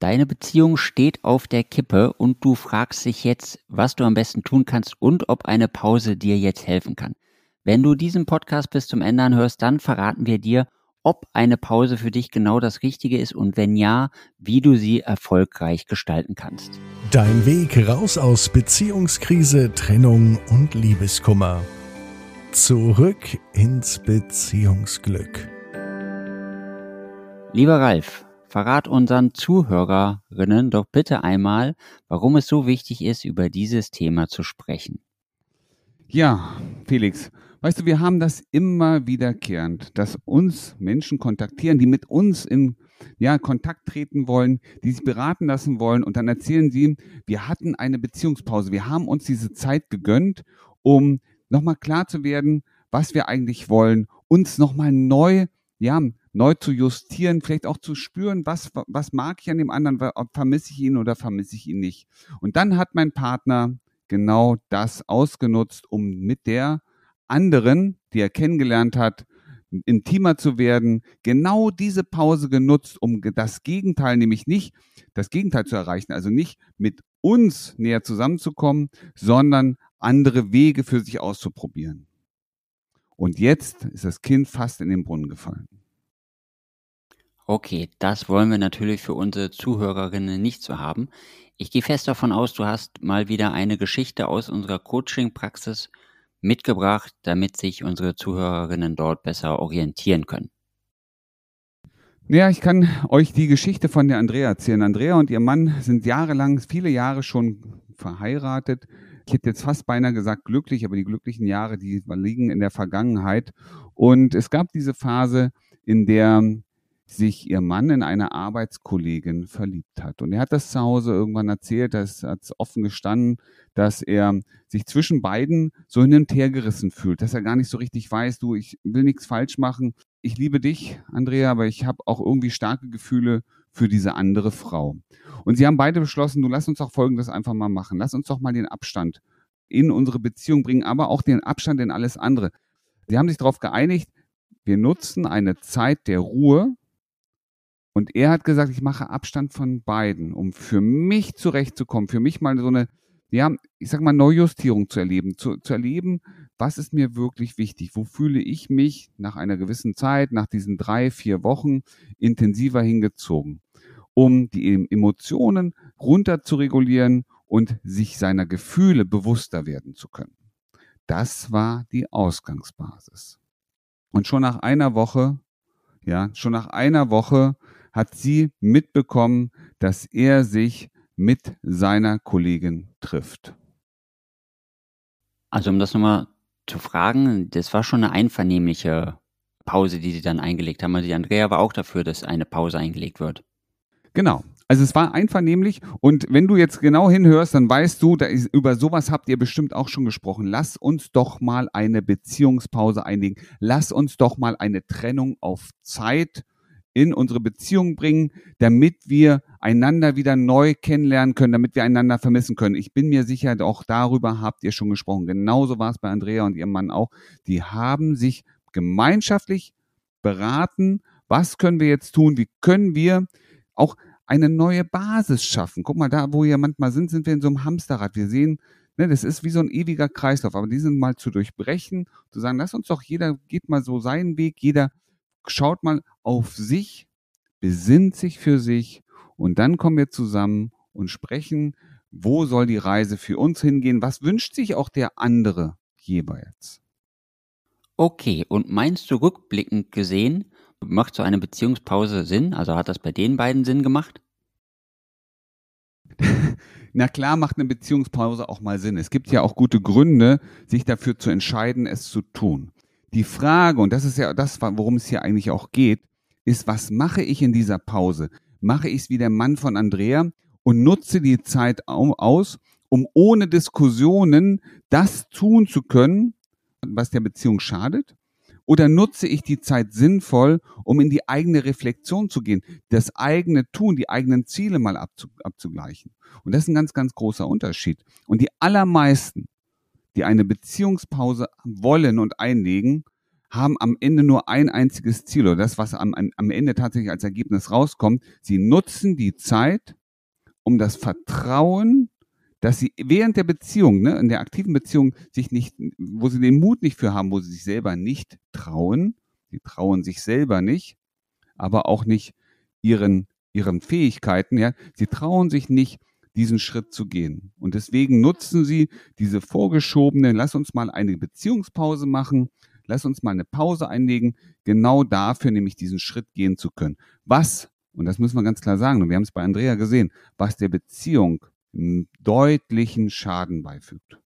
Deine Beziehung steht auf der Kippe und du fragst dich jetzt, was du am besten tun kannst und ob eine Pause dir jetzt helfen kann. Wenn du diesen Podcast bis zum Ende anhörst, dann verraten wir dir, ob eine Pause für dich genau das Richtige ist und wenn ja, wie du sie erfolgreich gestalten kannst. Dein Weg raus aus Beziehungskrise, Trennung und Liebeskummer. Zurück ins Beziehungsglück. Lieber Ralf, Verrat unseren Zuhörerinnen doch bitte einmal, warum es so wichtig ist, über dieses Thema zu sprechen. Ja, Felix, weißt du, wir haben das immer wiederkehrend, dass uns Menschen kontaktieren, die mit uns in ja, Kontakt treten wollen, die sich beraten lassen wollen und dann erzählen sie, wir hatten eine Beziehungspause, wir haben uns diese Zeit gegönnt, um nochmal klar zu werden, was wir eigentlich wollen, uns nochmal neu ja, neu zu justieren, vielleicht auch zu spüren, was, was mag ich an dem anderen, vermisse ich ihn oder vermisse ich ihn nicht. Und dann hat mein Partner genau das ausgenutzt, um mit der anderen, die er kennengelernt hat, intimer zu werden, genau diese Pause genutzt, um das Gegenteil, nämlich nicht das Gegenteil zu erreichen, also nicht mit uns näher zusammenzukommen, sondern andere Wege für sich auszuprobieren. Und jetzt ist das Kind fast in den Brunnen gefallen. Okay, das wollen wir natürlich für unsere Zuhörerinnen nicht so haben. Ich gehe fest davon aus, du hast mal wieder eine Geschichte aus unserer Coaching-Praxis mitgebracht, damit sich unsere Zuhörerinnen dort besser orientieren können. Ja, ich kann euch die Geschichte von der Andrea erzählen. Andrea und ihr Mann sind jahrelang, viele Jahre schon verheiratet. Ich hätte jetzt fast beinahe gesagt glücklich, aber die glücklichen Jahre, die liegen in der Vergangenheit. Und es gab diese Phase, in der sich ihr Mann in eine Arbeitskollegin verliebt hat. Und er hat das zu Hause irgendwann erzählt, das hat offen gestanden, dass er sich zwischen beiden so hin und her gerissen fühlt, dass er gar nicht so richtig weiß, du, ich will nichts falsch machen. Ich liebe dich, Andrea, aber ich habe auch irgendwie starke Gefühle für diese andere Frau. Und sie haben beide beschlossen, du lass uns doch Folgendes einfach mal machen. Lass uns doch mal den Abstand in unsere Beziehung bringen, aber auch den Abstand in alles andere. Sie haben sich darauf geeinigt, wir nutzen eine Zeit der Ruhe, und er hat gesagt, ich mache Abstand von beiden, um für mich zurechtzukommen, für mich mal so eine, ja, ich sag mal, Neujustierung zu erleben, zu, zu erleben, was ist mir wirklich wichtig, wo fühle ich mich nach einer gewissen Zeit, nach diesen drei, vier Wochen intensiver hingezogen, um die Emotionen runter zu regulieren und sich seiner Gefühle bewusster werden zu können. Das war die Ausgangsbasis. Und schon nach einer Woche, ja, schon nach einer Woche hat sie mitbekommen, dass er sich mit seiner Kollegin trifft. Also um das nochmal zu fragen, das war schon eine einvernehmliche Pause, die sie dann eingelegt haben. Also die Andrea war auch dafür, dass eine Pause eingelegt wird. Genau. Also es war einvernehmlich und wenn du jetzt genau hinhörst, dann weißt du, ist, über sowas habt ihr bestimmt auch schon gesprochen. Lass uns doch mal eine Beziehungspause einlegen. Lass uns doch mal eine Trennung auf Zeit in unsere Beziehung bringen, damit wir einander wieder neu kennenlernen können, damit wir einander vermissen können. Ich bin mir sicher, auch darüber habt ihr schon gesprochen. Genauso war es bei Andrea und ihrem Mann auch. Die haben sich gemeinschaftlich beraten, was können wir jetzt tun, wie können wir auch eine neue Basis schaffen. Guck mal, da, wo wir manchmal sind, sind wir in so einem Hamsterrad. Wir sehen, ne, das ist wie so ein ewiger Kreislauf, aber diesen mal zu durchbrechen, zu sagen, lass uns doch, jeder geht mal so seinen Weg, jeder schaut mal auf sich, besinnt sich für sich und dann kommen wir zusammen und sprechen, wo soll die Reise für uns hingehen, was wünscht sich auch der andere jeweils. Okay, und meinst du rückblickend gesehen, macht so eine Beziehungspause Sinn? Also hat das bei den beiden Sinn gemacht? Na klar macht eine Beziehungspause auch mal Sinn. Es gibt ja auch gute Gründe, sich dafür zu entscheiden, es zu tun. Die Frage, und das ist ja das, worum es hier eigentlich auch geht, ist, was mache ich in dieser Pause? Mache ich es wie der Mann von Andrea und nutze die Zeit aus, um ohne Diskussionen das tun zu können, was der Beziehung schadet? Oder nutze ich die Zeit sinnvoll, um in die eigene Reflexion zu gehen, das eigene Tun, die eigenen Ziele mal abzugleichen? Und das ist ein ganz, ganz großer Unterschied. Und die allermeisten die eine Beziehungspause wollen und einlegen, haben am Ende nur ein einziges Ziel oder das, was am, am Ende tatsächlich als Ergebnis rauskommt. Sie nutzen die Zeit, um das Vertrauen, dass sie während der Beziehung, ne, in der aktiven Beziehung, sich nicht, wo sie den Mut nicht für haben, wo sie sich selber nicht trauen, sie trauen sich selber nicht, aber auch nicht ihren, ihren Fähigkeiten, ja, sie trauen sich nicht, diesen Schritt zu gehen. Und deswegen nutzen sie diese vorgeschobene, lass uns mal eine Beziehungspause machen, lass uns mal eine Pause einlegen, genau dafür nämlich diesen Schritt gehen zu können. Was, und das müssen wir ganz klar sagen, und wir haben es bei Andrea gesehen, was der Beziehung deutlichen Schaden beifügt.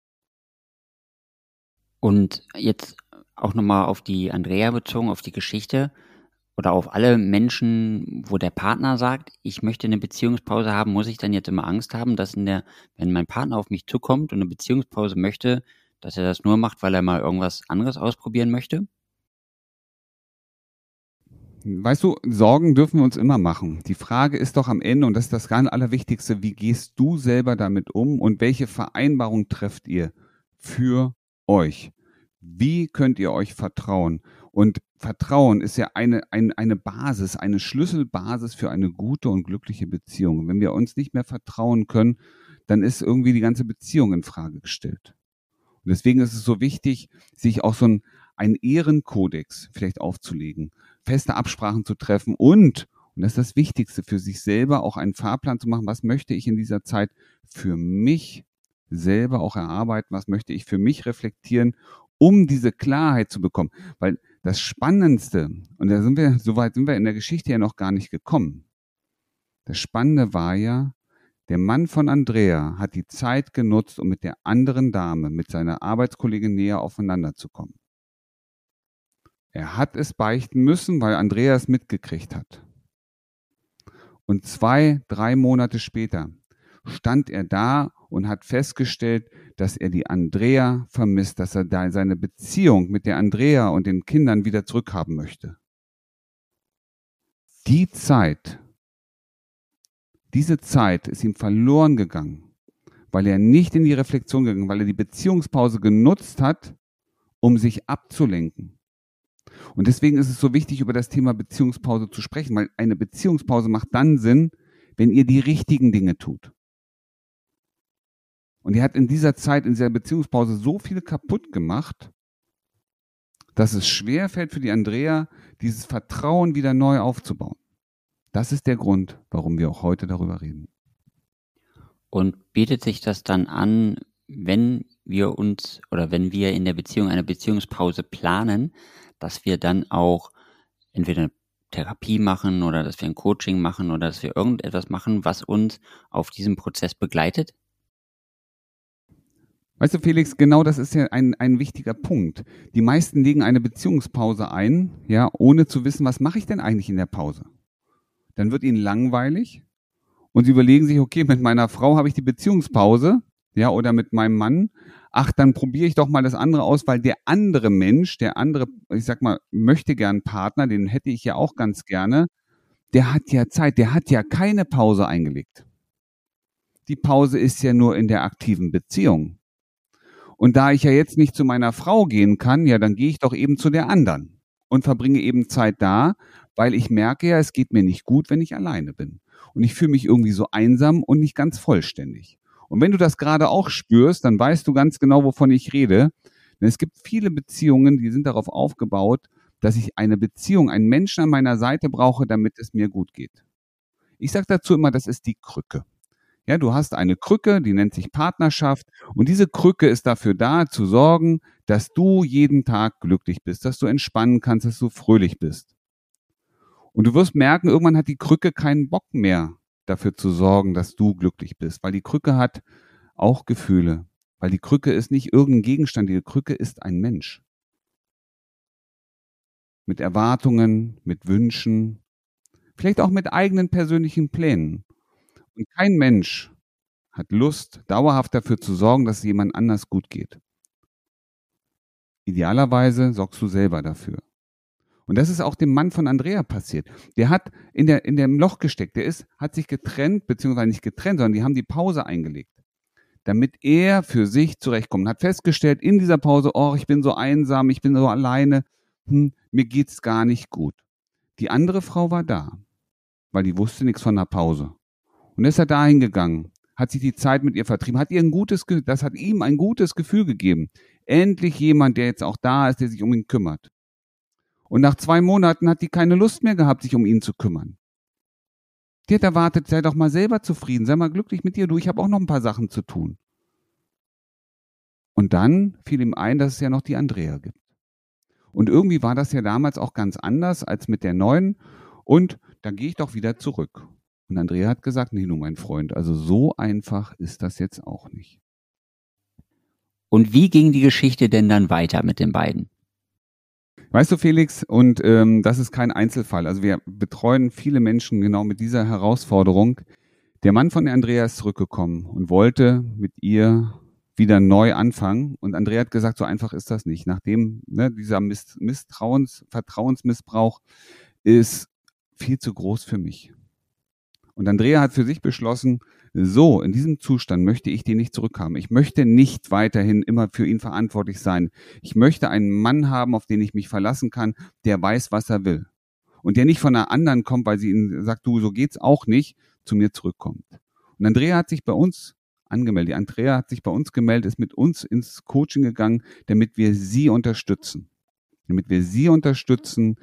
Und jetzt auch nochmal auf die Andrea bezogen, auf die Geschichte oder auf alle Menschen, wo der Partner sagt, ich möchte eine Beziehungspause haben, muss ich dann jetzt immer Angst haben, dass in der, wenn mein Partner auf mich zukommt und eine Beziehungspause möchte, dass er das nur macht, weil er mal irgendwas anderes ausprobieren möchte? Weißt du, Sorgen dürfen wir uns immer machen. Die Frage ist doch am Ende, und das ist das ganz Allerwichtigste, wie gehst du selber damit um und welche Vereinbarung trefft ihr für euch? Wie könnt ihr euch vertrauen? Und Vertrauen ist ja eine, eine, eine Basis, eine Schlüsselbasis für eine gute und glückliche Beziehung. Wenn wir uns nicht mehr vertrauen können, dann ist irgendwie die ganze Beziehung in Frage gestellt. Und deswegen ist es so wichtig, sich auch so ein, ein Ehrenkodex vielleicht aufzulegen, feste Absprachen zu treffen und, und das ist das Wichtigste, für sich selber auch einen Fahrplan zu machen, was möchte ich in dieser Zeit für mich selber auch erarbeiten, was möchte ich für mich reflektieren, um diese Klarheit zu bekommen. Weil das Spannendste, und da sind wir, so weit sind wir in der Geschichte ja noch gar nicht gekommen. Das Spannende war ja, der Mann von Andrea hat die Zeit genutzt, um mit der anderen Dame, mit seiner Arbeitskollegin näher aufeinander zu kommen. Er hat es beichten müssen, weil Andrea es mitgekriegt hat. Und zwei, drei Monate später stand er da und hat festgestellt, dass er die Andrea vermisst, dass er da seine Beziehung mit der Andrea und den Kindern wieder zurückhaben möchte. Die Zeit diese Zeit ist ihm verloren gegangen, weil er nicht in die Reflexion gegangen, weil er die Beziehungspause genutzt hat, um sich abzulenken. Und deswegen ist es so wichtig, über das Thema Beziehungspause zu sprechen, weil eine Beziehungspause macht dann Sinn, wenn ihr die richtigen Dinge tut. Und er hat in dieser Zeit, in dieser Beziehungspause so viel kaputt gemacht, dass es schwer fällt für die Andrea, dieses Vertrauen wieder neu aufzubauen. Das ist der Grund, warum wir auch heute darüber reden. Und bietet sich das dann an, wenn wir uns oder wenn wir in der Beziehung eine Beziehungspause planen, dass wir dann auch entweder eine Therapie machen oder dass wir ein Coaching machen oder dass wir irgendetwas machen, was uns auf diesem Prozess begleitet? Weißt du, Felix, genau das ist ja ein, ein wichtiger Punkt. Die meisten legen eine Beziehungspause ein, ja, ohne zu wissen, was mache ich denn eigentlich in der Pause? dann wird ihnen langweilig und sie überlegen sich, okay, mit meiner Frau habe ich die Beziehungspause, ja, oder mit meinem Mann. Ach, dann probiere ich doch mal das andere aus, weil der andere Mensch, der andere, ich sag mal, möchte gern Partner, den hätte ich ja auch ganz gerne, der hat ja Zeit, der hat ja keine Pause eingelegt. Die Pause ist ja nur in der aktiven Beziehung. Und da ich ja jetzt nicht zu meiner Frau gehen kann, ja, dann gehe ich doch eben zu der anderen und verbringe eben Zeit da, weil ich merke ja, es geht mir nicht gut, wenn ich alleine bin. Und ich fühle mich irgendwie so einsam und nicht ganz vollständig. Und wenn du das gerade auch spürst, dann weißt du ganz genau, wovon ich rede. Denn es gibt viele Beziehungen, die sind darauf aufgebaut, dass ich eine Beziehung, einen Menschen an meiner Seite brauche, damit es mir gut geht. Ich sage dazu immer, das ist die Krücke. Ja, du hast eine Krücke, die nennt sich Partnerschaft und diese Krücke ist dafür da, zu sorgen, dass du jeden Tag glücklich bist, dass du entspannen kannst, dass du fröhlich bist. Und du wirst merken, irgendwann hat die Krücke keinen Bock mehr dafür zu sorgen, dass du glücklich bist, weil die Krücke hat auch Gefühle, weil die Krücke ist nicht irgendein Gegenstand, die Krücke ist ein Mensch. Mit Erwartungen, mit Wünschen, vielleicht auch mit eigenen persönlichen Plänen. Und kein Mensch hat Lust, dauerhaft dafür zu sorgen, dass es jemand anders gut geht. Idealerweise sorgst du selber dafür. Und das ist auch dem Mann von Andrea passiert. Der hat in, der, in dem Loch gesteckt. Der ist, hat sich getrennt, beziehungsweise nicht getrennt, sondern die haben die Pause eingelegt. Damit er für sich zurechtkommt. Hat festgestellt in dieser Pause, oh, ich bin so einsam, ich bin so alleine. hm, mir geht's gar nicht gut. Die andere Frau war da, weil die wusste nichts von der Pause. Und ist er dahin gegangen, hat sich die Zeit mit ihr vertrieben, hat ihr ein gutes, das hat ihm ein gutes Gefühl gegeben. Endlich jemand, der jetzt auch da ist, der sich um ihn kümmert. Und nach zwei Monaten hat die keine Lust mehr gehabt, sich um ihn zu kümmern. Die hat erwartet, sei doch mal selber zufrieden, sei mal glücklich mit dir, du, ich habe auch noch ein paar Sachen zu tun. Und dann fiel ihm ein, dass es ja noch die Andrea gibt. Und irgendwie war das ja damals auch ganz anders als mit der neuen. Und dann gehe ich doch wieder zurück. Und Andrea hat gesagt, nee, du mein Freund, also so einfach ist das jetzt auch nicht. Und wie ging die Geschichte denn dann weiter mit den beiden? Weißt du, Felix, und ähm, das ist kein Einzelfall. Also wir betreuen viele Menschen genau mit dieser Herausforderung. Der Mann von Andrea ist zurückgekommen und wollte mit ihr wieder neu anfangen. Und Andrea hat gesagt, so einfach ist das nicht. Nachdem ne, dieser Misstrauens, Vertrauensmissbrauch ist viel zu groß für mich. Und Andrea hat für sich beschlossen, so, in diesem Zustand möchte ich den nicht zurückhaben. Ich möchte nicht weiterhin immer für ihn verantwortlich sein. Ich möchte einen Mann haben, auf den ich mich verlassen kann, der weiß, was er will. Und der nicht von einer anderen kommt, weil sie ihm sagt, du, so geht's auch nicht, zu mir zurückkommt. Und Andrea hat sich bei uns angemeldet. Die Andrea hat sich bei uns gemeldet, ist mit uns ins Coaching gegangen, damit wir sie unterstützen. Damit wir sie unterstützen,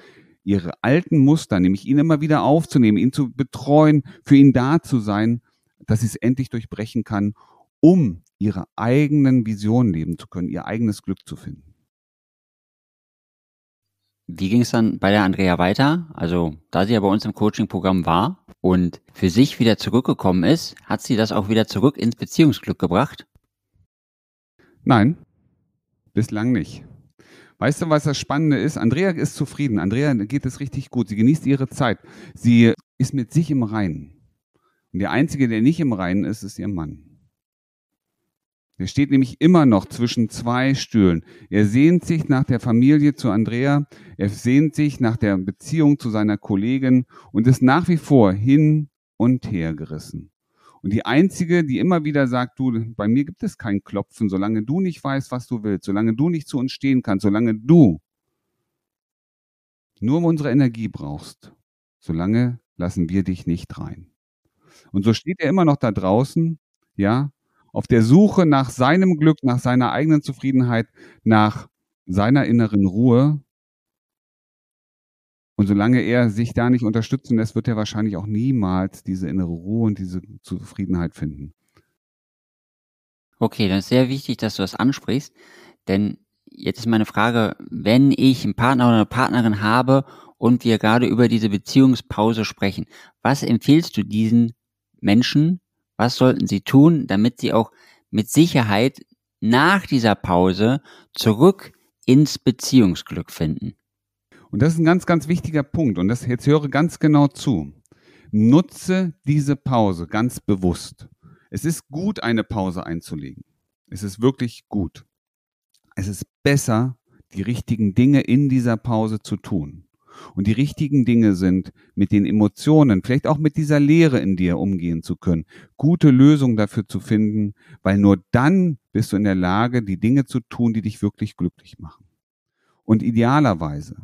ihre alten Muster, nämlich ihn immer wieder aufzunehmen, ihn zu betreuen, für ihn da zu sein, dass sie es endlich durchbrechen kann, um ihre eigenen Visionen leben zu können, ihr eigenes Glück zu finden. Wie ging es dann bei der Andrea weiter? Also, da sie ja bei uns im Coaching-Programm war und für sich wieder zurückgekommen ist, hat sie das auch wieder zurück ins Beziehungsglück gebracht? Nein, bislang nicht. Weißt du, was das Spannende ist? Andrea ist zufrieden. Andrea geht es richtig gut. Sie genießt ihre Zeit. Sie ist mit sich im Reinen. Und der Einzige, der nicht im Reinen ist, ist ihr Mann. Er steht nämlich immer noch zwischen zwei Stühlen. Er sehnt sich nach der Familie zu Andrea, er sehnt sich nach der Beziehung zu seiner Kollegin und ist nach wie vor hin und her gerissen. Und die einzige, die immer wieder sagt, du, bei mir gibt es kein Klopfen, solange du nicht weißt, was du willst, solange du nicht zu uns stehen kannst, solange du nur unsere Energie brauchst, solange lassen wir dich nicht rein. Und so steht er immer noch da draußen, ja, auf der Suche nach seinem Glück, nach seiner eigenen Zufriedenheit, nach seiner inneren Ruhe. Und solange er sich da nicht unterstützen lässt, wird er wahrscheinlich auch niemals diese innere Ruhe und diese Zufriedenheit finden. Okay, dann ist sehr wichtig, dass du das ansprichst, denn jetzt ist meine Frage, wenn ich einen Partner oder eine Partnerin habe und wir gerade über diese Beziehungspause sprechen, was empfiehlst du diesen Menschen, was sollten sie tun, damit sie auch mit Sicherheit nach dieser Pause zurück ins Beziehungsglück finden? Und das ist ein ganz, ganz wichtiger Punkt. Und das jetzt höre ganz genau zu. Nutze diese Pause ganz bewusst. Es ist gut, eine Pause einzulegen. Es ist wirklich gut. Es ist besser, die richtigen Dinge in dieser Pause zu tun und die richtigen Dinge sind, mit den Emotionen, vielleicht auch mit dieser Leere in dir umgehen zu können, gute Lösungen dafür zu finden, weil nur dann bist du in der Lage, die Dinge zu tun, die dich wirklich glücklich machen. Und idealerweise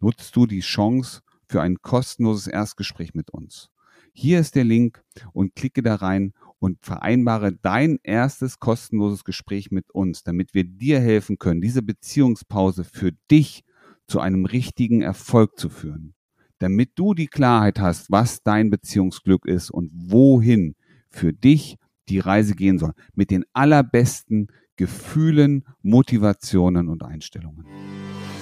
nutzt du die Chance für ein kostenloses Erstgespräch mit uns. Hier ist der Link und klicke da rein und vereinbare dein erstes kostenloses Gespräch mit uns, damit wir dir helfen können, diese Beziehungspause für dich zu einem richtigen Erfolg zu führen. Damit du die Klarheit hast, was dein Beziehungsglück ist und wohin für dich die Reise gehen soll. Mit den allerbesten Gefühlen, Motivationen und Einstellungen.